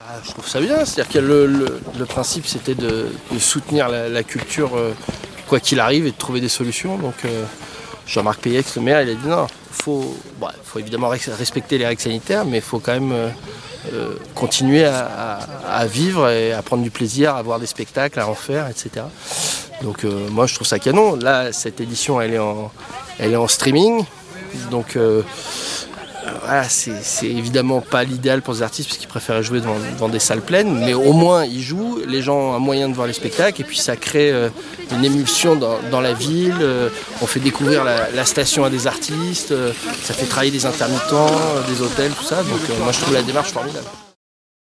Ah, je trouve ça bien, c'est-à-dire que le, principe c'était de, soutenir la, culture euh, quoi qu'il arrive et de trouver des solutions. Donc euh, Jean-Marc Payex, le maire, il a dit non, faut, bon, faut évidemment res- respecter les règles sanitaires, mais il faut quand même euh, continuer à, vivre et à prendre du plaisir, à voir des spectacles, à en faire, etc. Donc moi je trouve ça canon. Là, cette édition, elle est en, elle est en streaming. Donc voilà, c'est évidemment pas l'idéal pour les artistes parce qu'ils préfèrent jouer devant, devant des salles pleines, mais au moins ils jouent, les gens ont un moyen de voir les spectacles et puis ça crée euh, une émulsion dans, la ville, euh, on fait découvrir la, la station à des artistes, euh, ça fait travailler des intermittents, des hôtels, tout ça, donc moi je trouve la démarche formidable.